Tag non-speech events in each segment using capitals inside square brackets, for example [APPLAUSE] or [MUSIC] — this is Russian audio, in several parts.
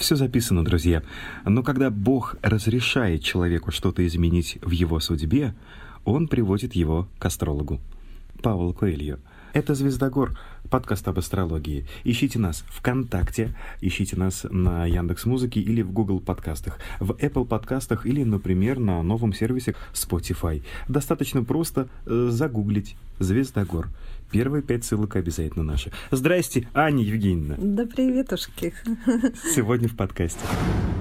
Все записано, друзья. Но когда Бог разрешает человеку что-то изменить в его судьбе, он приводит его к астрологу. Павел Коэльо. Это «Звездогор», подкаст об астрологии. Ищите нас ВКонтакте, ищите нас на Яндекс Музыке или в Google подкастах, в Apple подкастах или, например, на новом сервисе Spotify. Достаточно просто э, загуглить «Звездогор». Первые пять ссылок обязательно наши. Здрасте, Аня Евгеньевна. Да приветушки. Сегодня в подкасте.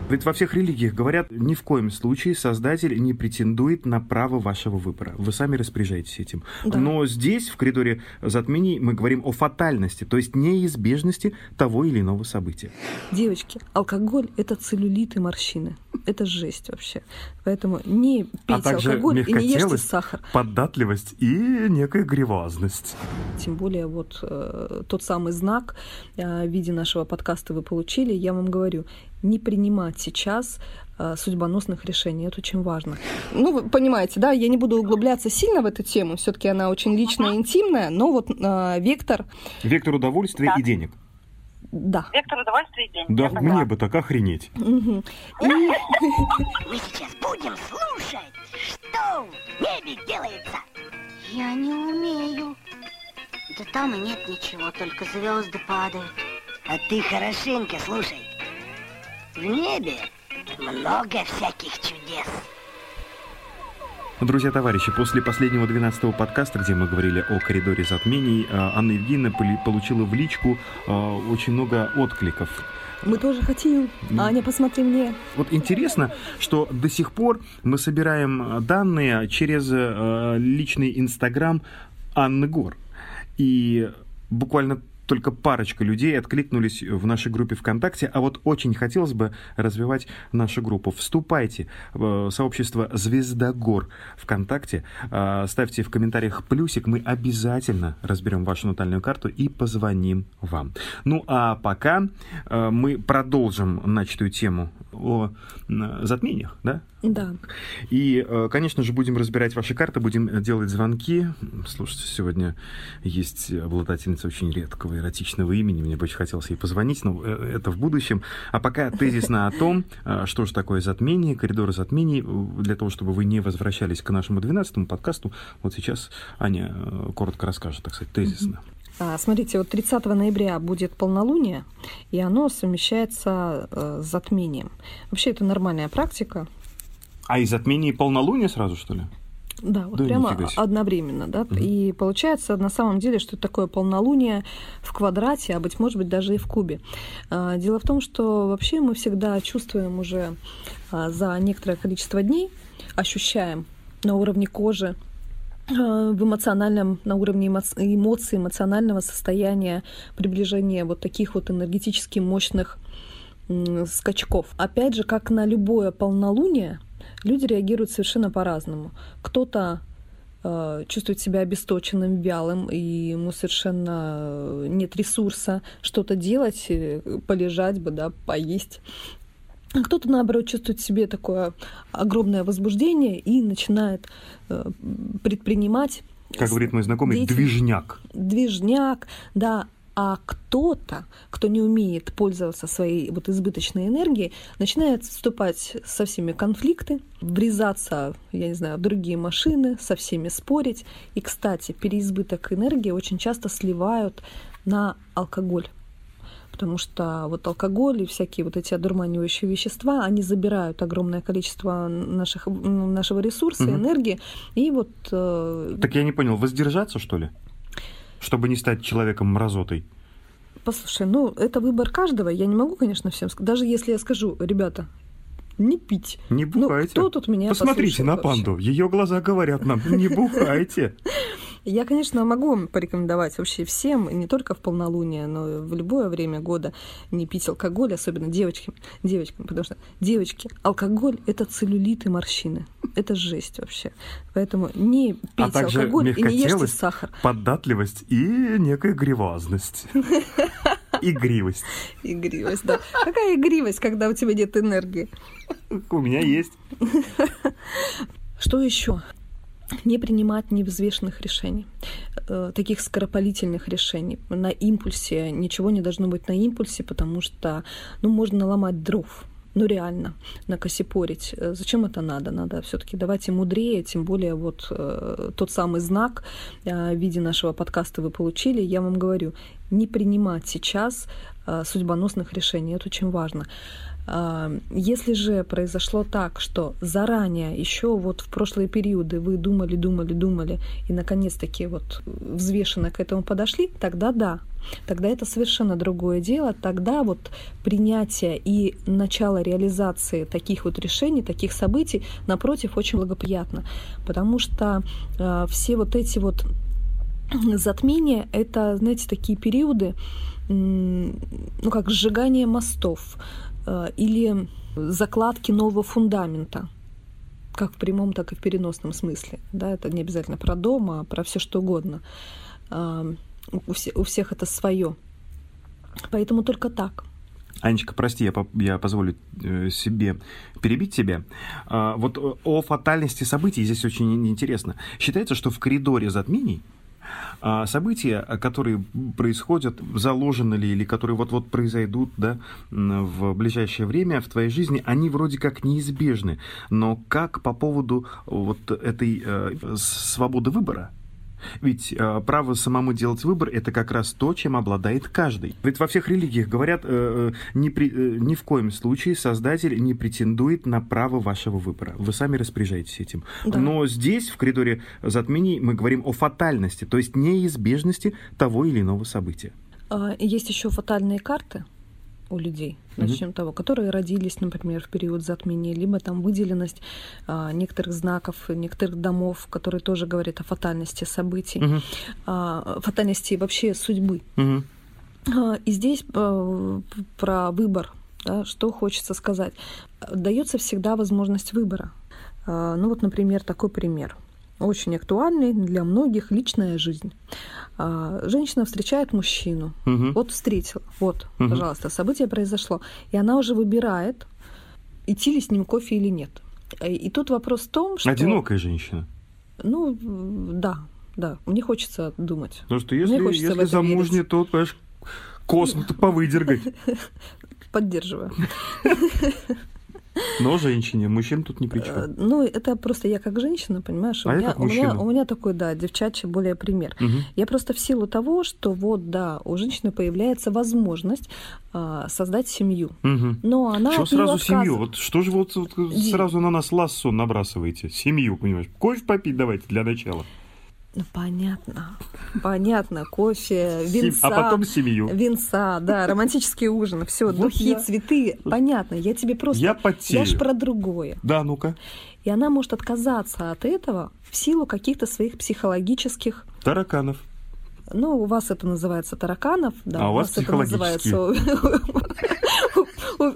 Ведь во всех религиях говорят, ни в коем случае Создатель не претендует на право вашего выбора. Вы сами распоряжаетесь этим. Да. Но здесь, в коридоре затмений, мы говорим о фатальности, то есть неизбежности того или иного события. Девочки, алкоголь – это целлюлит и морщины. Это жесть вообще. Поэтому не а пейте а алкоголь и не ешьте сахар. податливость и некая гривазность. Тем более вот э, тот самый знак э, в виде нашего подкаста вы получили. Я вам говорю, не принимать сейчас э, судьбоносных решений. Это очень важно. Ну, вы понимаете, да, я не буду углубляться сильно в эту тему. Все-таки она очень личная, интимная, но вот э, вектор... Вектор удовольствия да. и денег. Да. Вектор удовольствия и денег. Да, мне бы так охренеть. Угу. И... Мы сейчас будем слушать, что в небе делается. Я не умею. Да там и нет ничего, только звезды падают. А ты хорошенько слушай. В небе много всяких чудес. Друзья, товарищи, после последнего 12-го подкаста, где мы говорили о коридоре затмений, э, Анна Евгеньевна получила в личку э, очень много откликов. Мы тоже хотим. Аня, посмотри мне. Вот интересно, что до сих пор мы собираем данные через э, личный инстаграм Анны Гор. И буквально только парочка людей откликнулись в нашей группе ВКонтакте, а вот очень хотелось бы развивать нашу группу. Вступайте в сообщество «Звездогор» ВКонтакте, а, ставьте в комментариях плюсик, мы обязательно разберем вашу натальную карту и позвоним вам. Ну а пока а, мы продолжим начатую тему о затмениях, да? Да. И, э, конечно же, будем разбирать ваши карты, будем делать звонки. Слушайте, сегодня есть обладательница очень редкого эротичного имени. Мне бы очень хотелось ей позвонить, но э, это в будущем. А пока тезисно о том, э, что же такое затмение, коридоры затмений, для того, чтобы вы не возвращались к нашему 12-му подкасту. Вот сейчас Аня коротко расскажет, так сказать, тезисно. А, смотрите, вот 30 ноября будет полнолуние, и оно совмещается с затмением. Вообще это нормальная практика. А и затмение и полнолуние сразу, что ли? Да, вот да прямо одновременно, да. Угу. И получается на самом деле, что такое полнолуние в квадрате, а быть может быть даже и в кубе. А, дело в том, что вообще мы всегда чувствуем уже а, за некоторое количество дней, ощущаем на уровне кожи, а, в эмоциональном, на уровне эмоций, эмоционального состояния, приближения вот таких вот энергетически мощных скачков. Опять же, как на любое полнолуние, люди реагируют совершенно по-разному. Кто-то э, чувствует себя обесточенным, вялым, и ему совершенно э, нет ресурса что-то делать, э, полежать бы, да, поесть. А кто-то, наоборот, чувствует в себе такое огромное возбуждение и начинает предпринимать как говорит мой знакомый, дети, движняк. Движняк, да а кто-то, кто не умеет пользоваться своей вот избыточной энергией, начинает вступать со всеми конфликты, врезаться, я не знаю, в другие машины, со всеми спорить. И, кстати, переизбыток энергии очень часто сливают на алкоголь потому что вот алкоголь и всякие вот эти одурманивающие вещества, они забирают огромное количество наших, нашего ресурса, угу. энергии, и вот... Э... Так я не понял, воздержаться, что ли? Чтобы не стать человеком мразотой? Послушай, ну это выбор каждого. Я не могу, конечно, всем сказать. Даже если я скажу, ребята, не пить. Не ну, бухайте. Ну, кто тут меня Посмотрите на панду. Ее глаза говорят нам, не бухайте. [LAUGHS] Я, конечно, могу порекомендовать вообще всем, не только в полнолуние, но и в любое время года не пить алкоголь, особенно девочкам, девочкам, потому что девочки, алкоголь – это целлюлит и морщины. Это жесть вообще. Поэтому не а пейте а алкоголь и не ешьте сахар. податливость и некая гривазность. [LAUGHS] Игривость. Игривость, да. Какая игривость, когда у тебя нет энергии? У меня есть. [LAUGHS] Что еще? Не принимать невзвешенных решений, э, таких скоропалительных решений. На импульсе ничего не должно быть на импульсе, потому что ну, можно наломать дров. Ну реально, накосипорить. Э, зачем это надо? Надо все-таки давайте мудрее, тем более вот э, тот самый знак э, в виде нашего подкаста вы получили. Я вам говорю, не принимать сейчас э, судьбоносных решений. Это очень важно. Если же произошло так, что заранее, еще вот в прошлые периоды вы думали, думали, думали, и наконец-таки вот взвешенно к этому подошли, тогда да, тогда это совершенно другое дело. Тогда вот принятие и начало реализации таких вот решений, таких событий, напротив, очень благоприятно. Потому что э, все вот эти вот затмения, это, знаете, такие периоды, ну, как сжигание мостов, или закладки нового фундамента, как в прямом, так и в переносном смысле. Да, это не обязательно про дом, а про все что угодно. Э, у, у всех это свое. Поэтому только так. Анечка, прости, я, по, я позволю э, себе перебить тебя. А, вот о фатальности событий здесь очень интересно. Считается, что в коридоре затмений а события, которые происходят, заложены ли или которые вот-вот произойдут да, в ближайшее время в твоей жизни, они вроде как неизбежны. Но как по поводу вот этой э, свободы выбора? Ведь э, право самому делать выбор это как раз то, чем обладает каждый. Ведь во всех религиях говорят, э, э, ни, при, э, ни в коем случае Создатель не претендует на право вашего выбора. Вы сами распоряжаетесь этим. Да. Но здесь, в коридоре затмений, мы говорим о фатальности, то есть неизбежности того или иного события. А, есть еще фатальные карты у людей, начнем mm-hmm. того, которые родились, например, в период затмения, либо там выделенность а, некоторых знаков, некоторых домов, которые тоже говорят о фатальности событий, mm-hmm. а, фатальности вообще судьбы. Mm-hmm. А, и здесь а, про выбор, да, что хочется сказать. Дается всегда возможность выбора. А, ну вот, например, такой пример – очень актуальный для многих личная жизнь. А, женщина встречает мужчину. Угу. Вот встретила. Вот, угу. пожалуйста, событие произошло. И она уже выбирает, идти ли с ним кофе или нет. И тут вопрос в том, что... Одинокая женщина. Ну, да, да. Мне хочется думать. Потому что если, если замужняя, то, понимаешь, космос повыдергать. [LAUGHS] Поддерживаю. [LAUGHS] Но женщине, мужчин тут ни при чем. Э, ну, это просто я как женщина, понимаешь? А у, меня, у, меня, у меня такой, да, девчачий более пример. Угу. Я просто в силу того, что вот, да, у женщины появляется возможность а, создать семью. Угу. Но она Что сразу семью? Вот что же вот, вот сразу на нас лассо набрасываете? Семью, понимаешь? Кофе попить давайте для начала. Ну, понятно. Понятно. Кофе, винца. А потом семью. Винца, да, романтический ужин. Все, вот духи, я... цветы. Понятно. Я тебе просто... Я потею. Я ж про другое. Да, ну-ка. И она может отказаться от этого в силу каких-то своих психологических... Тараканов. Ну, у вас это называется тараканов, да, а у вас, вас это называется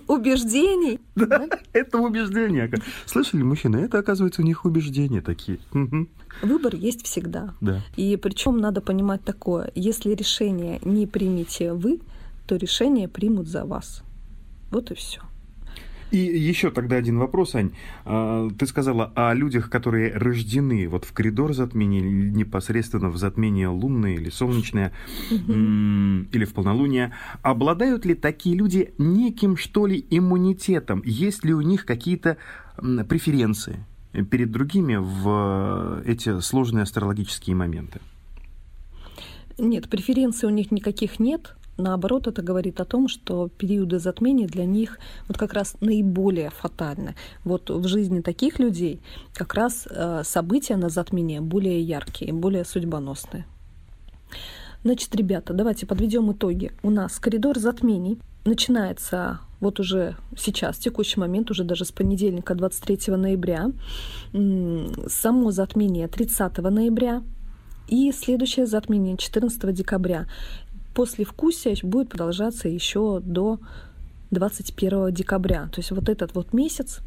убеждений. [LAUGHS] Да, это убеждения. Слышали, мужчины, это, оказывается, у них убеждения такие. Выбор есть всегда. Да. И причем надо понимать такое, если решение не примете вы, то решение примут за вас. Вот и все. И еще тогда один вопрос, Ань. А, ты сказала о людях, которые рождены вот в коридор затмения, непосредственно в затмение лунное или солнечное, или в полнолуние. Обладают ли такие люди неким, что ли, иммунитетом? Есть ли у них какие-то преференции перед другими в эти сложные астрологические моменты? Нет, преференций у них никаких нет. Наоборот, это говорит о том, что периоды затмения для них вот как раз наиболее фатальны. Вот в жизни таких людей как раз э, события на затмение более яркие, более судьбоносные. Значит, ребята, давайте подведем итоги. У нас коридор затмений начинается вот уже сейчас, в текущий момент, уже даже с понедельника 23 ноября, само затмение 30 ноября, и следующее затмение 14 декабря послевкусие будет продолжаться еще до 21 декабря. То есть вот этот вот месяц,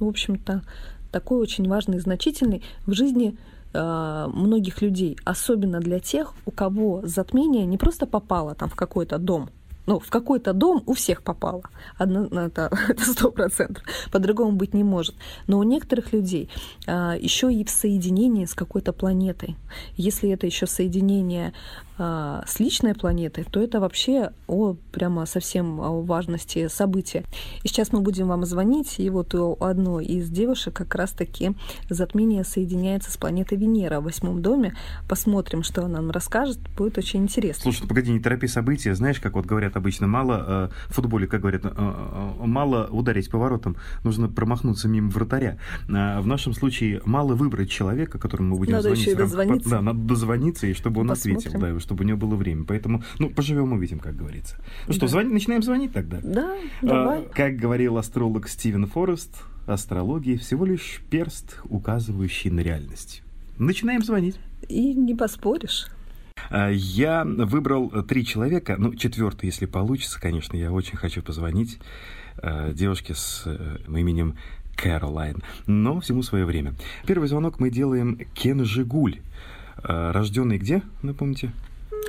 в общем-то, такой очень важный и значительный в жизни э, многих людей, особенно для тех, у кого затмение не просто попало там в какой-то дом, ну, в какой-то дом у всех попало. Одно, ну, [LAUGHS] это сто процентов. По-другому быть не может. Но у некоторых людей а, еще и в соединении с какой-то планетой. Если это еще соединение а, с личной планетой, то это вообще о прямо совсем о важности события. И сейчас мы будем вам звонить, и вот у одной из девушек как раз-таки затмение соединяется с планетой Венера в восьмом доме. Посмотрим, что она нам расскажет, будет очень интересно. Слушай, погоди, не торопи события. Знаешь, как вот говорят обычно, мало э, в футболе, как говорят, э, э, мало ударить поворотом, нужно промахнуться мимо вратаря. В нашем случае мало выбрать человека, которому мы будем надо звонить. Еще и дозвониться. Да, надо дозвониться, и чтобы он Посмотрим. ответил, да, чтобы у него было время. Поэтому, ну, поживем, увидим, как говорится. Ну что, звони, начинаем звонить тогда? Да, давай. Как говорил астролог Стивен Форест, астрология всего лишь перст, указывающий на реальность. Начинаем звонить. И не поспоришь. А, я выбрал три человека, ну, четвертый, если получится, конечно, я очень хочу позвонить а, девушке с э, именем Кэролайн, но всему свое время. Первый звонок мы делаем Кен Жигуль, рожденный где, напомните?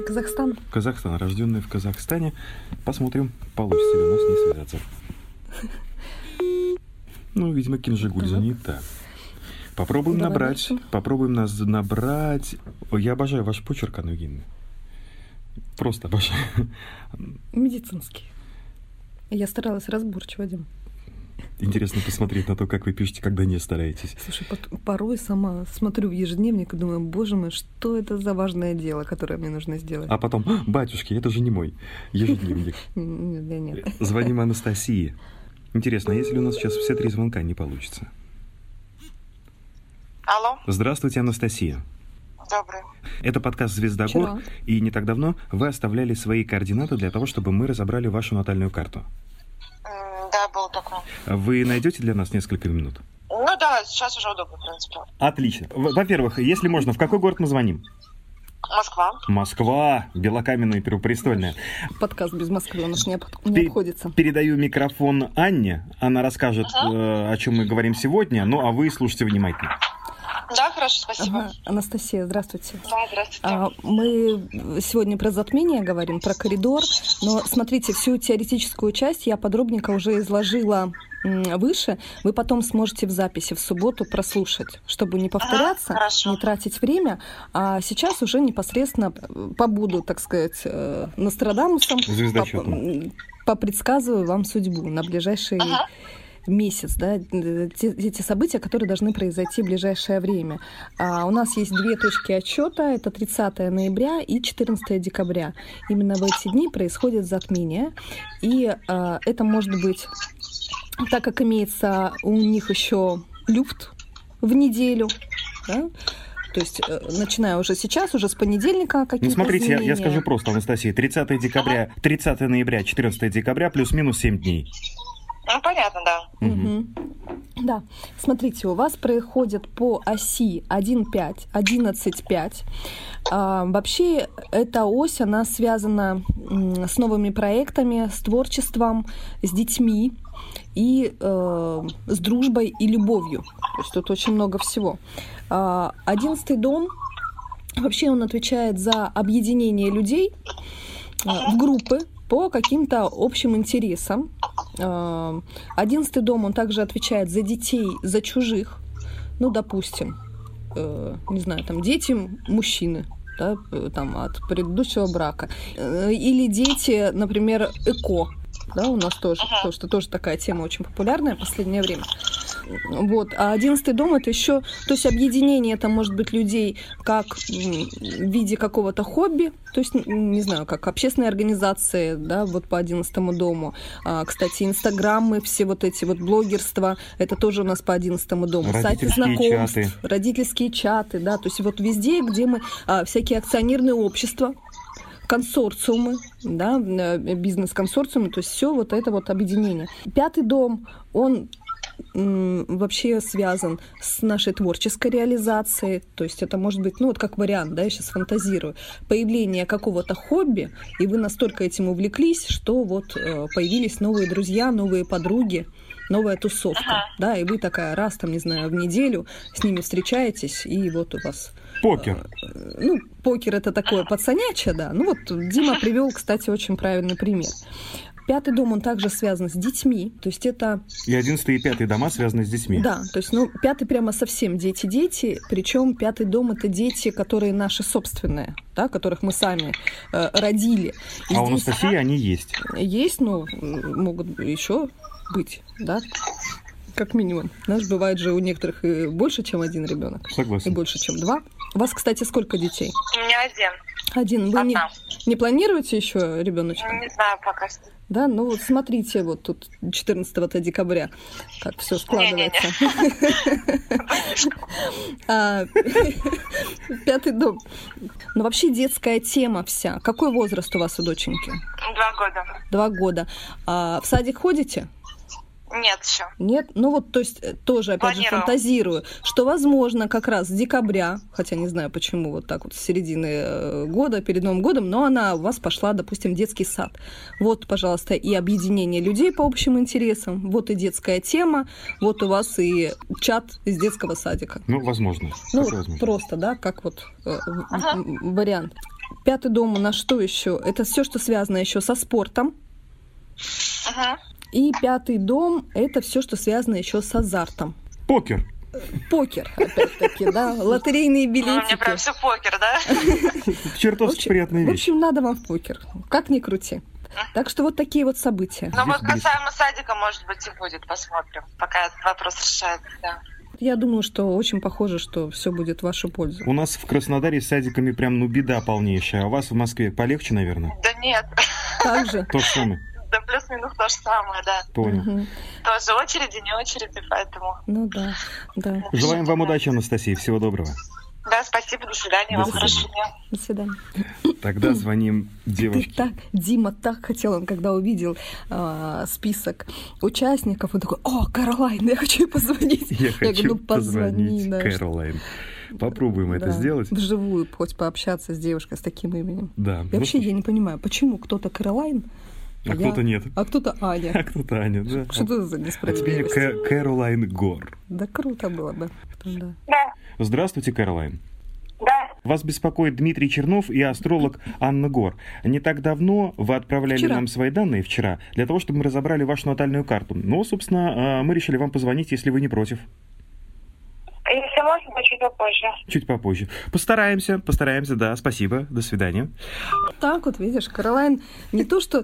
Казахстан. Казахстан, рожденный в Казахстане. Посмотрим, получится ли у нас не связаться. [LAUGHS] Ну, видимо, Кинжигуль занята. Попробуем Давай набрать. Попробуем нас набрать. Я обожаю ваш почерк, Анугин. Просто обожаю. Медицинский. Я старалась разборчиво, Дим. Интересно посмотреть на то, как вы пишете, когда не стараетесь. Слушай, порой сама смотрю в ежедневник и думаю, боже мой, что это за важное дело, которое мне нужно сделать? А потом, «А, батюшки, это же не мой ежедневник. [LAUGHS] Нет, да нет. Звоним Анастасии. Интересно, а если у нас сейчас все три звонка не получится? Алло, Здравствуйте, Анастасия. добрый. Это подкаст «Звездогор», Вчера. и не так давно вы оставляли свои координаты для того, чтобы мы разобрали вашу натальную карту. Да, был такой. Вы найдете для нас несколько минут? Ну да, сейчас уже удобно, в принципе. Отлично. Во-первых, если можно, в какой город мы звоним? Москва. Москва, Белокаменная и Первопрестольная. Подкаст без Москвы у нас не, об- не обходится. Передаю микрофон Анне. Она расскажет, э, о чем мы говорим сегодня. Ну, а вы слушайте внимательно. Да, хорошо, спасибо. Ага. Анастасия, здравствуйте. Да, здравствуйте. А, Мы сегодня про затмение говорим, про коридор, но смотрите, всю теоретическую часть я подробненько уже изложила выше. Вы потом сможете в записи в субботу прослушать, чтобы не повторяться, хорошо. не тратить время. А сейчас уже непосредственно побуду, так сказать, э, Нострадамусом, Звездочетом. поп- попредсказываю вам судьбу на ближайший Ага. Месяц, да, те, те события, которые должны произойти в ближайшее время. А у нас есть две точки отчета, это 30 ноября и 14 декабря. Именно в эти дни происходит затмение, и а, это может быть, так как имеется у них еще люфт в неделю, да, то есть, э, начиная уже сейчас, уже с понедельника Ну, какие-то смотрите, я, я скажу просто, Анастасия. 30 декабря, 30 ноября, 14 декабря, плюс-минус 7 дней. Ну, понятно, да. Мгм. Да, смотрите, у вас происходит по оси 1,5, 11,5. А, вообще, эта ось, она связана с новыми проектами, с творчеством, с детьми и э, с дружбой и любовью. То есть тут очень много всего. А, Одиннадцатый дом, вообще он отвечает за объединение людей э, в группы по каким-то общим интересам. Э, Одиннадцатый дом, он также отвечает за детей, за чужих. Ну, допустим, э, не знаю, там дети мужчины, да, э, там от предыдущего брака. Э, Или дети, например, эко. Да, у нас тоже, потому что тоже такая тема очень популярная в последнее время. Вот. А одиннадцатый дом это еще, то есть объединение это может быть людей как в виде какого-то хобби, то есть, не знаю, как общественные организации, да, вот по одиннадцатому дому. А, кстати, инстаграмы, все вот эти вот блогерства, это тоже у нас по одиннадцатому дому. Сайты знакомств, чаты. родительские чаты, да, то есть вот везде, где мы, а, всякие акционерные общества, консорциумы, да, э, бизнес-консорциумы, то есть все вот это вот объединение. Пятый дом, он вообще связан с нашей творческой реализацией, то есть это может быть, ну вот как вариант, да, я сейчас фантазирую, появление какого-то хобби, и вы настолько этим увлеклись, что вот э, появились новые друзья, новые подруги, новая тусовка, да, и вы такая раз, там, не знаю, в неделю с ними встречаетесь, и вот у вас Покер. Э, ну, покер это такое пацанячье, да. Ну вот Дима привел, кстати, очень правильный пример. Пятый дом, он также связан с детьми, то есть это... И одиннадцатый и пятый дома связаны с детьми. Да, то есть, ну, пятый прямо совсем дети-дети, причем пятый дом это дети, которые наши собственные, да, которых мы сами э, родили. И а здесь... у Анастасии они есть? Есть, но могут еще быть, да как минимум. Знаешь, бывает же у некоторых и больше, чем один ребенок. Согласен. И больше, чем два. У вас, кстати, сколько детей? У меня один. Один. Вы не, не планируете еще ребеночка? Не знаю пока что. Да, ну вот смотрите, вот тут 14 декабря, как все складывается. [LAUGHS] А, [LAUGHS] пятый дом. Ну вообще детская тема вся. Какой возраст у вас у доченьки? Два года. Два года. А в садик ходите? Нет еще. Нет? Ну вот, то есть э, тоже, опять Планирую. же, фантазирую, что, возможно, как раз с декабря, хотя не знаю, почему вот так вот с середины э, года, перед Новым годом, но она у вас пошла, допустим, в детский сад. Вот, пожалуйста, и объединение людей по общим интересам, вот и детская тема, вот у вас и чат из детского садика. Ну, возможно. Ну, возможно. просто, да, как вот э, ага. вариант. Пятый дом у нас что еще? Это все, что связано еще со спортом. Ага. И пятый дом – это все, что связано еще с азартом. Покер. Покер, опять-таки, да, лотерейные билетики. Ну, мне прям все покер, да? [LAUGHS] Чертовски приятная вещь. В общем, надо вам в покер, как ни крути. Так что вот такие вот события. Ну вот касаемо садика, может быть, и будет, посмотрим, пока этот вопрос решается, да. Я думаю, что очень похоже, что все будет в вашу пользу. У нас в Краснодаре с садиками прям ну беда полнейшая. А у вас в Москве полегче, наверное? Да нет. Так же? То же самое да плюс-минус то же самое, да. Понял. Угу. Тоже очереди, не очереди, поэтому. Ну да, да. Желаем вам удачи, Анастасия, всего доброго. Да, спасибо, до свидания, до вам хорошего дня. До свидания. Тогда звоним девушке. Ты так, Дима так хотел, он когда увидел э, список участников, он такой, о, Каролайн, я хочу ей позвонить. Я, я хочу говорю, ну, позвонить да, Каролайн. Попробуем да, это сделать. Вживую хоть пообщаться с девушкой с таким именем. Да. И вообще ну, я не понимаю, почему кто-то Каролайн, а, а кто-то нет. А кто-то Аня. [LAUGHS] А кто-то Аня, да. Что это за несправедливость? А теперь Кэролайн Гор. Да круто было бы. Да. да. Здравствуйте, Кэролайн. Да. Вас беспокоит Дмитрий Чернов и астролог Анна Гор. Не так давно вы отправляли вчера. нам свои данные вчера для того, чтобы мы разобрали вашу натальную карту. Но, собственно, а, мы решили вам позвонить, если вы не против. Если можно, чуть попозже. Чуть попозже. Постараемся, постараемся, да. Спасибо. До свидания. Так вот, видишь, Каролайн не то, что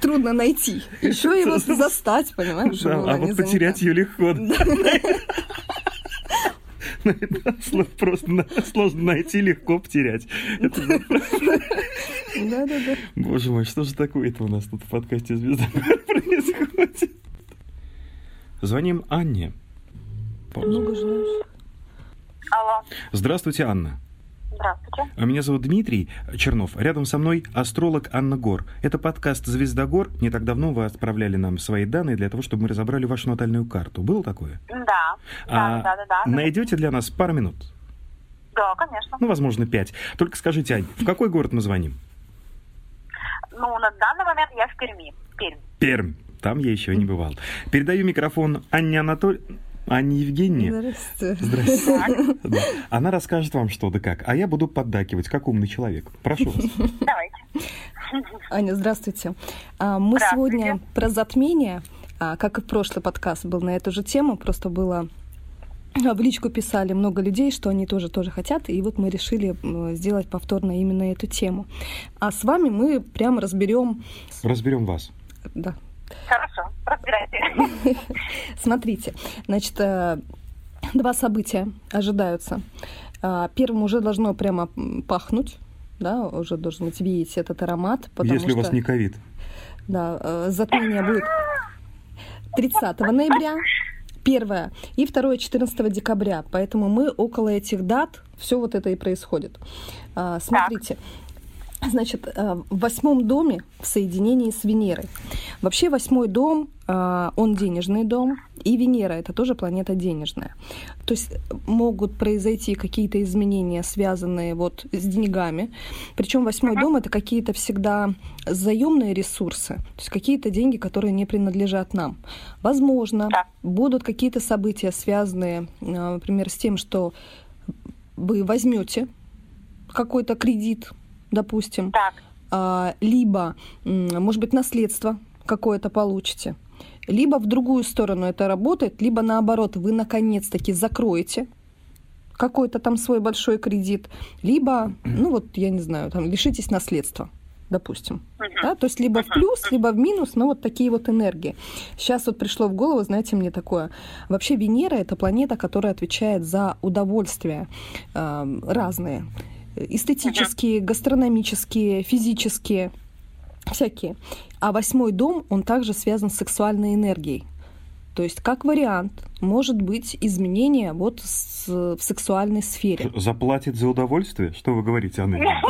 трудно найти, еще его застать, понимаешь? Да, а вот потерять ее легко. [LAUGHS] Просто сложно найти, легко потерять. Да-да-да. Боже мой, что же такое-то у нас тут в подкасте «Звезда» [LAUGHS] происходит? Звоним Анне. Много желаешь. Алло. Здравствуйте, Анна. Здравствуйте. А меня зовут Дмитрий Чернов. Рядом со мной астролог Анна Гор. Это подкаст «Звезда Гор». Не так давно вы отправляли нам свои данные для того, чтобы мы разобрали вашу натальную карту. Было такое? Да. А да, да, да, да. Найдете для нас пару минут? Да, конечно. Ну, возможно, пять. Только скажите, Ань, в какой город мы звоним? Ну, на данный момент я в Перми. Пермь. Пермь. Там я еще не бывал. Передаю микрофон Анне Анатольевне. Анне Евгеньевне. Здравствуйте. Здравствуйте. Да. Она расскажет вам что да как, а я буду поддакивать, как умный человек. Прошу вас. Давайте. Аня, здравствуйте. А, мы здравствуйте. сегодня про затмение, а, как и прошлый подкаст был на эту же тему, просто было а, в личку писали много людей, что они тоже тоже хотят, и вот мы решили сделать повторно именно эту тему. А с вами мы прямо разберем. Разберем вас. Да, Хорошо, разбирайте. [LAUGHS] Смотрите, значит, э, два события ожидаются. А, первым уже должно прямо пахнуть, да, уже должен быть видеть этот аромат. Если что, у вас не ковид. Да, э, затмение будет 30 ноября, первое, и второе 14 декабря. Поэтому мы около этих дат, все вот это и происходит. А, смотрите, Значит, э, в восьмом доме в соединении с Венерой. Вообще восьмой дом, э, он денежный дом, и Венера это тоже планета денежная. То есть могут произойти какие-то изменения, связанные вот с деньгами. Причем восьмой дом это какие-то всегда заемные ресурсы, то есть какие-то деньги, которые не принадлежат нам. Возможно, будут какие-то события, связанные, э, например, с тем, что вы возьмете какой-то кредит допустим, Так. а, либо, может быть, наследство какое-то получите, либо в другую сторону это работает, либо наоборот, вы наконец-таки закроете какой-то там свой большой кредит, либо, ну вот, я не знаю, там, лишитесь наследства допустим. Uh-huh. Да? То есть либо в плюс, либо в минус, но вот такие вот энергии. Сейчас вот пришло в голову, знаете, мне такое. Вообще Венера — это планета, которая отвечает за удовольствия э, разные эстетические, гастрономические, физические, всякие. А восьмой дом, он также связан с сексуальной энергией. То есть, как вариант, может быть изменение вот с, в сексуальной сфере. Заплатит за удовольствие? Что вы говорите, Анна? [LAUGHS]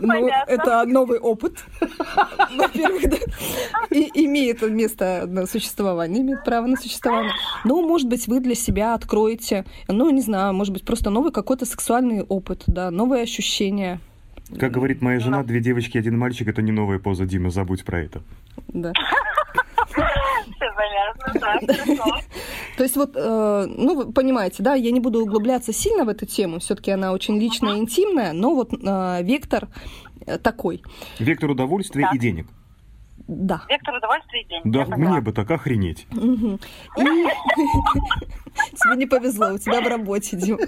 Ну, [LAUGHS] это новый опыт. [LAUGHS] Во-первых, да. И имеет место на существование, имеет право на существование. Но, может быть, вы для себя откроете, ну, не знаю, может быть, просто новый какой-то сексуальный опыт, да, новые ощущения. Как говорит моя жена, две девочки, один мальчик, это не новая поза, Дима, забудь про это. Да. [LAUGHS] То есть вот, э, ну, вы понимаете, да, я не буду углубляться сильно в эту тему, все-таки она очень личная и интимная, но вот э, вектор э, такой. Вектор удовольствия и денег. Да. Вектор удовольствия и денег. Да, мне бы так охренеть. [LAUGHS] Тебе не повезло, у тебя в работе, Дим.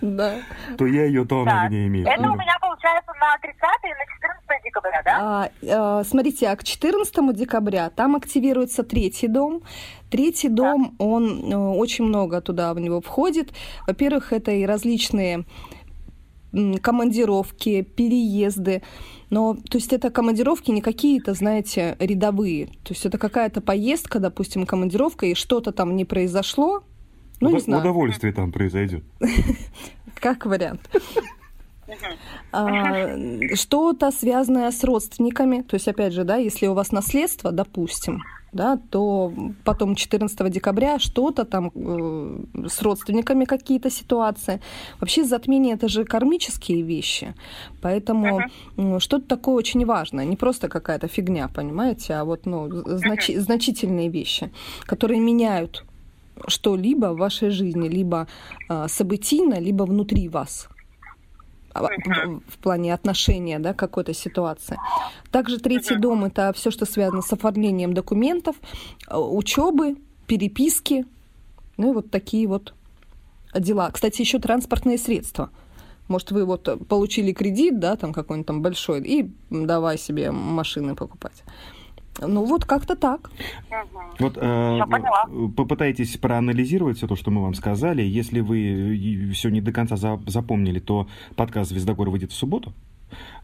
Да. То я ее, то она меня имеет. Это у меня получается на 30 и на 14 декабря, да? А, а, смотрите, а к 14 декабря там активируется третий дом. Третий дом, он э, очень много туда в него входит. Во-первых, это и различные командировки, переезды. Но, то есть это командировки не какие-то, знаете, рядовые. То есть это какая-то поездка, допустим, командировка, и что-то там не произошло, ну, не знаю. Удовольствие там произойдет. [LAUGHS] Как вариант. А, что-то связанное с родственниками. То есть, опять же, да, если у вас наследство, допустим, да, то потом 14 декабря что-то там э, с родственниками какие-то ситуации. Вообще затмение это же кармические вещи, поэтому uh-huh. что-то такое очень важное, не просто какая-то фигня, понимаете, а вот ну, значи- значительные вещи, которые меняют что-либо в вашей жизни, либо э, событийно, либо внутри вас в, в плане отношения да, какой-то ситуации. Также третий дом это все, что связано с оформлением документов, э, учебы, переписки, ну и вот такие вот дела. Кстати, еще транспортные средства. Может, вы вот получили кредит, да, там какой-нибудь там большой, и давай себе машины покупать. Ну вот как-то так. Вот э, попытайтесь проанализировать все то, что мы вам сказали. Если вы все не до конца запомнили, то подкаст «Звездогор» выйдет в субботу.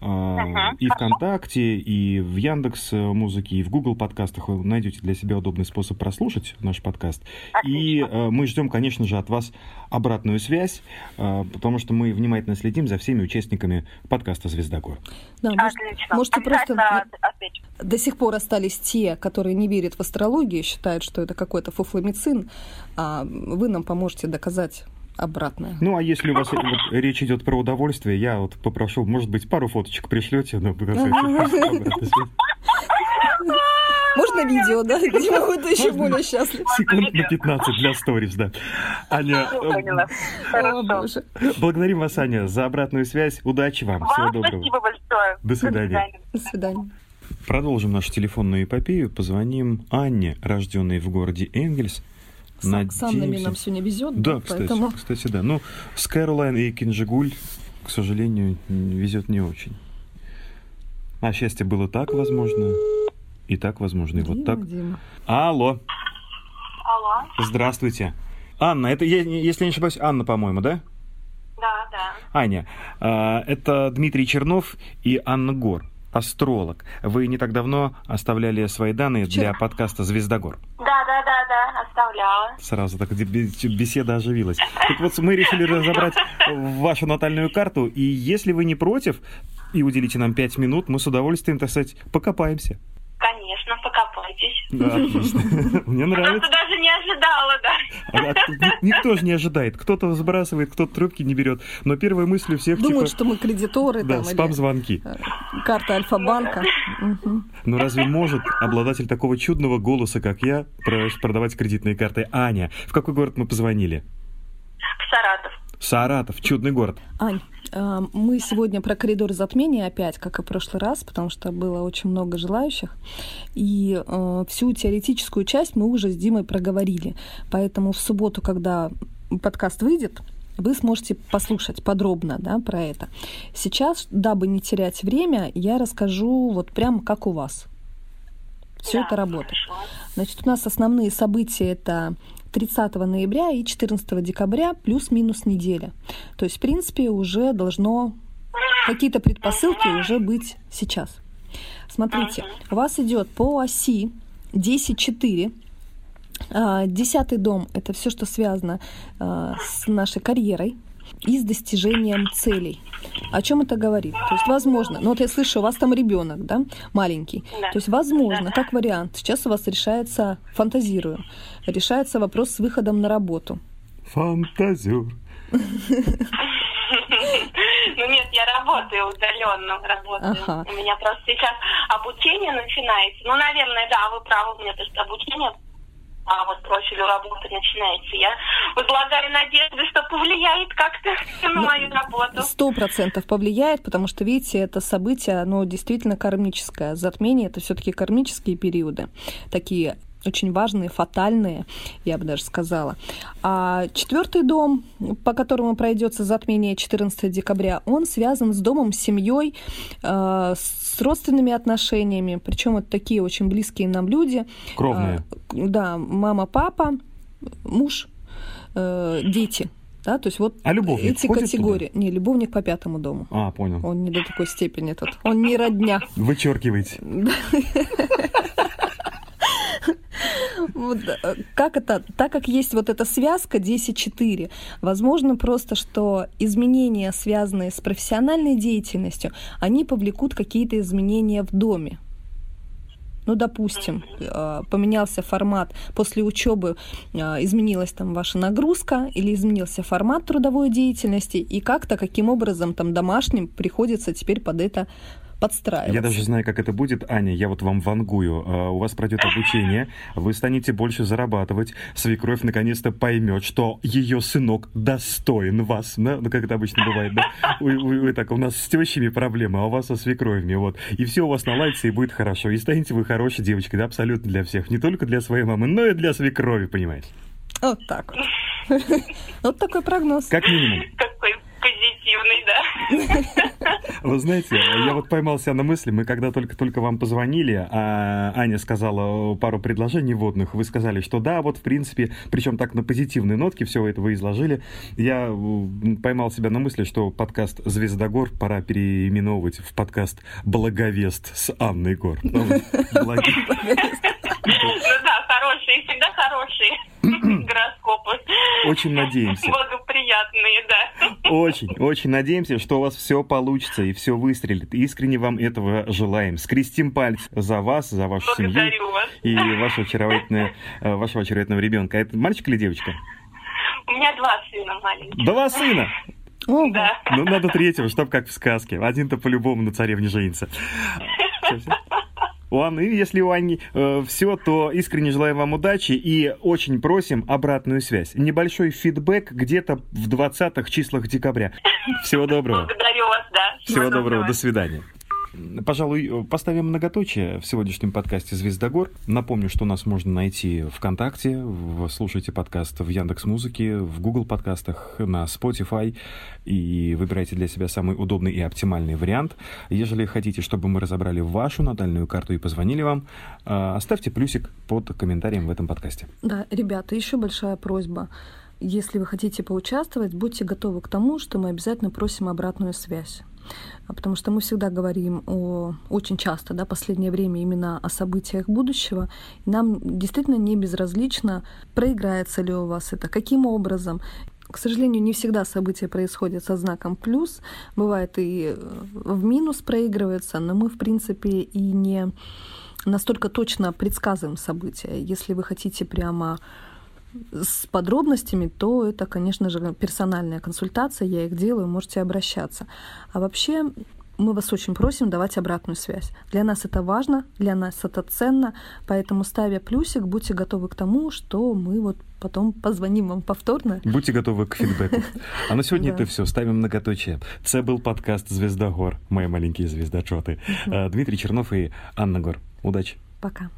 Uh-huh. И ВКонтакте, и в Яндекс Музыке, и в Google подкастах вы найдете для себя удобный способ прослушать наш подкаст. Отлично. И э, мы ждем, конечно же, от вас обратную связь, э, потому что мы внимательно следим за всеми участниками подкаста «Звездогор». Да, может, можете просто... Отвечу. До сих пор остались те, которые не верят в астрологию, считают, что это какой-то фуфломицин, а вы нам поможете доказать обратное. Ну, а если у вас вот, речь идет про удовольствие, я вот попрошу, может быть, пару фоточек пришлете, но можно видео, да? Дима будет еще более счастлив. Секунд на 15 для сторис, да. Аня, э, благодарим вас, Аня, за обратную связь. Удачи вам. Всего доброго. Спасибо большое. До свидания. До свидания. Продолжим нашу телефонную эпопею. Позвоним Анне, рожденной в городе Энгельс. С Надеемся... Оксанами нам сегодня везет. Да, кстати, поэтому... кстати, да. Ну, с Кэролайн и Кинжигуль, к сожалению, везет не очень. А счастье было так возможно, и так возможно, и Дима, вот так. Дима. Алло. Алло. Здравствуйте. Анна, это, если не ошибаюсь, Анна, по-моему, да? Да, да. Аня, а, это Дмитрий Чернов и Анна Гор, астролог. Вы не так давно оставляли свои данные Вчера. для подкаста «Звездогор». Да, да, да, да, оставляла. Сразу так беседа оживилась. Так вот, мы решили разобрать вашу натальную карту, и если вы не против, и уделите нам пять минут, мы с удовольствием, так сказать, покопаемся. Конечно, покопайтесь. Да, отлично. [LAUGHS] Мне нравится. Просто даже не ожидала, да. А, а, никто же не ожидает. Кто-то сбрасывает, кто-то трубки не берет. Но первая мысль у всех Думают, типа... что мы кредиторы. Да, спам-звонки. Э, карта Альфа-банка. Но разве может обладатель такого чудного голоса, как я, продавать кредитные карты? Аня, в какой город мы позвонили? В Саратов. Саратов, чудный город. Ань, э, мы сегодня про коридор затмения опять, как и в прошлый раз, потому что было очень много желающих. И э, всю теоретическую часть мы уже с Димой проговорили. Поэтому в субботу, когда подкаст выйдет, вы сможете послушать подробно да, про это. Сейчас, дабы не терять время, я расскажу вот прямо как у вас. Все да, это работает. Хорошо. Значит, у нас основные события это 30 ноября и 14 декабря плюс-минус неделя. То есть, в принципе, уже должно какие-то предпосылки уже быть сейчас. Смотрите, у вас идет по оси 10-4. А, десятый дом – это все, что связано а, с нашей карьерой, и с достижением целей. О чем это говорит? То есть, возможно, ну вот я слышу, у вас там ребенок, да, маленький. Да. То есть, возможно, да. как вариант, сейчас у вас решается, фантазирую, решается вопрос с выходом на работу. Фантазер. Ну нет, я работаю удаленно, работаю. Ага. У меня просто сейчас обучение начинается. Ну, наверное, да, вы правы, у меня то есть обучение а вот профилю работы начинается. Я возлагаю надежды, что повлияет как-то [LAUGHS] на ну, мою работу. Сто процентов повлияет, потому что, видите, это событие, оно действительно кармическое. Затмение — это все таки кармические периоды, такие очень важные, фатальные, я бы даже сказала. А четвертый дом, по которому пройдется затмение 14 декабря, он связан с домом, с семьей, э, с родственными отношениями, причем это такие очень близкие нам люди. Кровные. Э, да, мама, папа, муж, э, дети. Да, то есть вот а любовник эти категории. Туда? Не, любовник по пятому дому. А, понял. Он не до такой степени тут. Он не родня. Вычеркивайте. [LAUGHS] Вот, э, как это, так как есть вот эта связка 10-4, возможно просто, что изменения, связанные с профессиональной деятельностью, они повлекут какие-то изменения в доме. Ну, допустим, э, поменялся формат после учебы, э, изменилась там ваша нагрузка или изменился формат трудовой деятельности, и как-то, каким образом там домашним приходится теперь под это подстраиваться. Я даже знаю, как это будет. Аня, я вот вам вангую. А, у вас пройдет обучение, вы станете больше зарабатывать. Свекровь наконец-то поймет, что ее сынок достоин вас. Да? Ну, как это обычно бывает, да? Вы, вы, вы так, у нас с тещами проблемы, а у вас со свекровями. Вот. И все у вас наладится и будет хорошо. И станете вы хорошей девочкой, да, абсолютно для всех. Не только для своей мамы, но и для свекрови, понимаете? Вот так вот. [LAUGHS] Вот такой прогноз. Как минимум. Какой позитивный, да. [LAUGHS] Вы знаете, я вот поймался на мысли, мы когда только-только вам позвонили, а Аня сказала пару предложений водных, вы сказали, что да, вот в принципе, причем так на позитивной нотке все это вы изложили. Я поймал себя на мысли, что подкаст «Звездогор» пора переименовывать в подкаст «Благовест» с Анной Гор. Ну [LAUGHS] да, хорошие, всегда хорошие [CLEARS THROAT] гороскопы. Очень надеемся. Благоприятные, да. Очень, очень надеемся, что у вас все получится и все выстрелит. Искренне вам этого желаем. Скрестим пальцы за вас, за вашу Благодарю семью вас. и вашего очаровательного, э, вашего очаровательного ребенка. Это мальчик или девочка? У меня два сына маленьких. Два сына? Да. Ну, надо третьего, чтоб как в сказке. Один-то по-любому на царевне женится. Все, [LAUGHS] все. У Анны, если у Ани э, все, то искренне желаем вам удачи и очень просим обратную связь. Небольшой фидбэк где-то в 20-х числах декабря. Всего доброго. Благодарю вас, да. Всего, Всего доброго. доброго, до свидания. Пожалуй, поставим многоточие в сегодняшнем подкасте «Звездогор». Напомню, что нас можно найти ВКонтакте, вы слушайте подкаст в Яндекс Музыке, в Google подкастах, на Spotify и выбирайте для себя самый удобный и оптимальный вариант. Если хотите, чтобы мы разобрали вашу натальную карту и позвонили вам, а, оставьте плюсик под комментарием в этом подкасте. Да, ребята, еще большая просьба. Если вы хотите поучаствовать, будьте готовы к тому, что мы обязательно просим обратную связь. А потому что мы всегда говорим о, очень часто, да, последнее время именно о событиях будущего. И нам действительно не безразлично, проиграется ли у вас это, каким образом. К сожалению, не всегда события происходят со знаком плюс. Бывает и в минус проигрывается, но мы, в принципе, и не настолько точно предсказываем события. Если вы хотите прямо с подробностями, то это, конечно же, персональная консультация, я их делаю, можете обращаться. А вообще мы вас очень просим давать обратную связь. Для нас это важно, для нас это ценно, поэтому ставя плюсик, будьте готовы к тому, что мы вот потом позвоним вам повторно. Будьте готовы к фидбеку. А на сьогодні це [LAUGHS] все. Ставимо многоточие. Це був подкаст «Звезда гор». Мои маленькие звездочоты. Дмитрий Чернов и Анна Гор. Удачи. Пока.